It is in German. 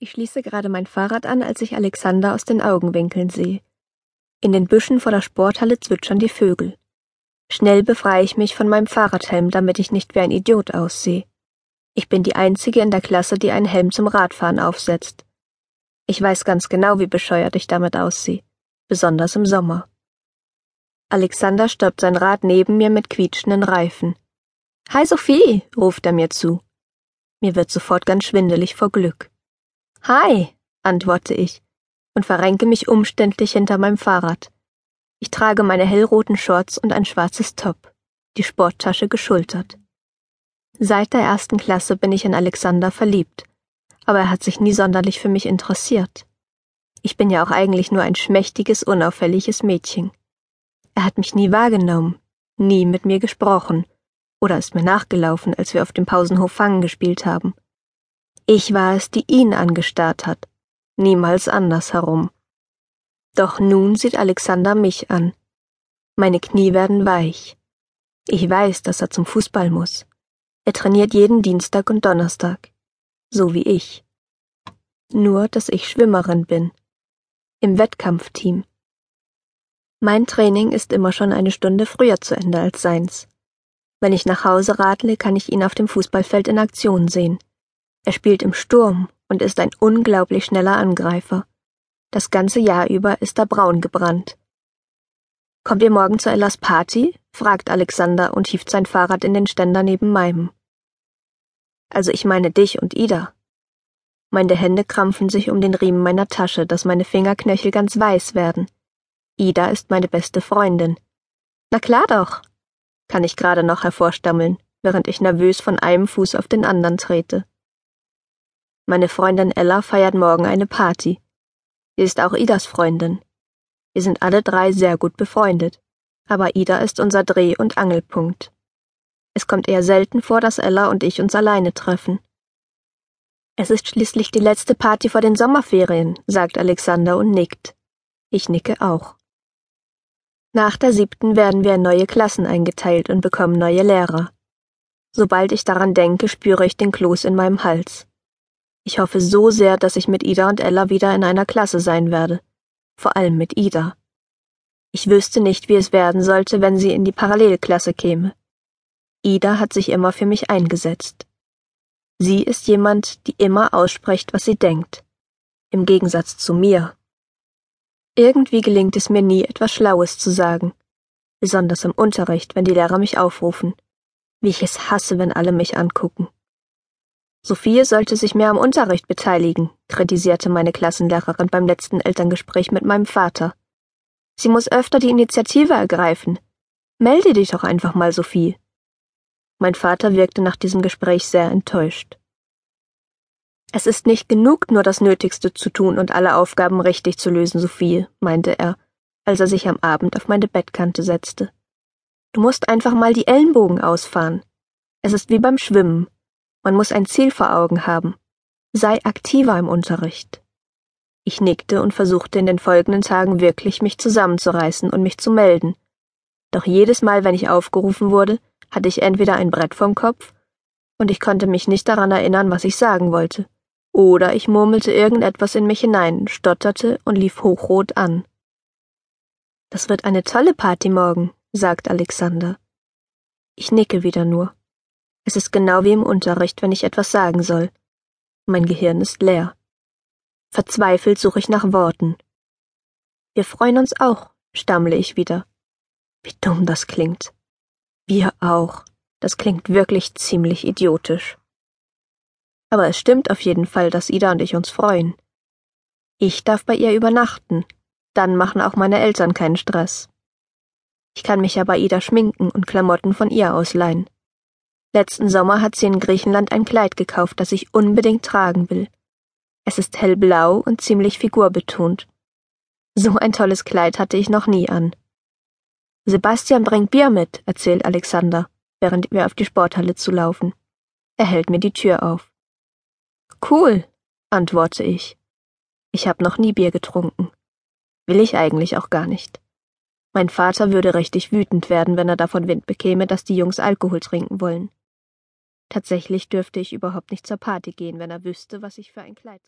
Ich schließe gerade mein Fahrrad an, als ich Alexander aus den Augenwinkeln sehe. In den Büschen vor der Sporthalle zwitschern die Vögel. Schnell befreie ich mich von meinem Fahrradhelm, damit ich nicht wie ein Idiot aussehe. Ich bin die Einzige in der Klasse, die einen Helm zum Radfahren aufsetzt. Ich weiß ganz genau, wie bescheuert ich damit aussehe, besonders im Sommer. Alexander stoppt sein Rad neben mir mit quietschenden Reifen. Hi Sophie, ruft er mir zu. Mir wird sofort ganz schwindelig vor Glück. Hi, antworte ich und verrenke mich umständlich hinter meinem Fahrrad. Ich trage meine hellroten Shorts und ein schwarzes Top, die Sporttasche geschultert. Seit der ersten Klasse bin ich in Alexander verliebt, aber er hat sich nie sonderlich für mich interessiert. Ich bin ja auch eigentlich nur ein schmächtiges, unauffälliges Mädchen. Er hat mich nie wahrgenommen, nie mit mir gesprochen oder ist mir nachgelaufen, als wir auf dem Pausenhof Fangen gespielt haben. Ich war es, die ihn angestarrt hat, niemals andersherum. Doch nun sieht Alexander mich an. Meine Knie werden weich. Ich weiß, dass er zum Fußball muss. Er trainiert jeden Dienstag und Donnerstag, so wie ich. Nur, dass ich Schwimmerin bin. Im Wettkampfteam. Mein Training ist immer schon eine Stunde früher zu Ende als seins. Wenn ich nach Hause radle, kann ich ihn auf dem Fußballfeld in Aktion sehen. Er spielt im Sturm und ist ein unglaublich schneller Angreifer. Das ganze Jahr über ist er braun gebrannt. Kommt ihr morgen zu Ellas Party? fragt Alexander und hieft sein Fahrrad in den Ständer neben meinem. Also ich meine dich und Ida. Meine Hände krampfen sich um den Riemen meiner Tasche, dass meine Fingerknöchel ganz weiß werden. Ida ist meine beste Freundin. Na klar doch, kann ich gerade noch hervorstammeln, während ich nervös von einem Fuß auf den anderen trete. Meine Freundin Ella feiert morgen eine Party. Sie ist auch Idas Freundin. Wir sind alle drei sehr gut befreundet, aber Ida ist unser Dreh- und Angelpunkt. Es kommt eher selten vor, dass Ella und ich uns alleine treffen. Es ist schließlich die letzte Party vor den Sommerferien, sagt Alexander und nickt. Ich nicke auch. Nach der siebten werden wir in neue Klassen eingeteilt und bekommen neue Lehrer. Sobald ich daran denke, spüre ich den Kloß in meinem Hals. Ich hoffe so sehr, dass ich mit Ida und Ella wieder in einer Klasse sein werde. Vor allem mit Ida. Ich wüsste nicht, wie es werden sollte, wenn sie in die Parallelklasse käme. Ida hat sich immer für mich eingesetzt. Sie ist jemand, die immer ausspricht, was sie denkt. Im Gegensatz zu mir. Irgendwie gelingt es mir nie, etwas Schlaues zu sagen. Besonders im Unterricht, wenn die Lehrer mich aufrufen. Wie ich es hasse, wenn alle mich angucken. Sophie sollte sich mehr am Unterricht beteiligen, kritisierte meine Klassenlehrerin beim letzten Elterngespräch mit meinem Vater. Sie muss öfter die Initiative ergreifen. Melde dich doch einfach mal, Sophie. Mein Vater wirkte nach diesem Gespräch sehr enttäuscht. Es ist nicht genug, nur das Nötigste zu tun und alle Aufgaben richtig zu lösen, Sophie, meinte er, als er sich am Abend auf meine Bettkante setzte. Du musst einfach mal die Ellenbogen ausfahren. Es ist wie beim Schwimmen. Man muss ein Ziel vor Augen haben. Sei aktiver im Unterricht. Ich nickte und versuchte in den folgenden Tagen wirklich mich zusammenzureißen und mich zu melden. Doch jedes Mal, wenn ich aufgerufen wurde, hatte ich entweder ein Brett vorm Kopf und ich konnte mich nicht daran erinnern, was ich sagen wollte, oder ich murmelte irgendetwas in mich hinein, stotterte und lief hochrot an. Das wird eine tolle Party morgen, sagt Alexander. Ich nicke wieder nur. Es ist genau wie im Unterricht, wenn ich etwas sagen soll. Mein Gehirn ist leer. Verzweifelt suche ich nach Worten. Wir freuen uns auch, stammle ich wieder. Wie dumm das klingt. Wir auch. Das klingt wirklich ziemlich idiotisch. Aber es stimmt auf jeden Fall, dass Ida und ich uns freuen. Ich darf bei ihr übernachten. Dann machen auch meine Eltern keinen Stress. Ich kann mich ja bei Ida schminken und Klamotten von ihr ausleihen. Letzten Sommer hat sie in Griechenland ein Kleid gekauft, das ich unbedingt tragen will. Es ist hellblau und ziemlich figurbetont. So ein tolles Kleid hatte ich noch nie an. Sebastian bringt Bier mit, erzählt Alexander, während wir auf die Sporthalle zulaufen. Er hält mir die Tür auf. Cool, antworte ich. Ich habe noch nie Bier getrunken. Will ich eigentlich auch gar nicht. Mein Vater würde richtig wütend werden, wenn er davon Wind bekäme, dass die Jungs Alkohol trinken wollen. Tatsächlich dürfte ich überhaupt nicht zur Party gehen, wenn er wüsste, was ich für ein Kleid.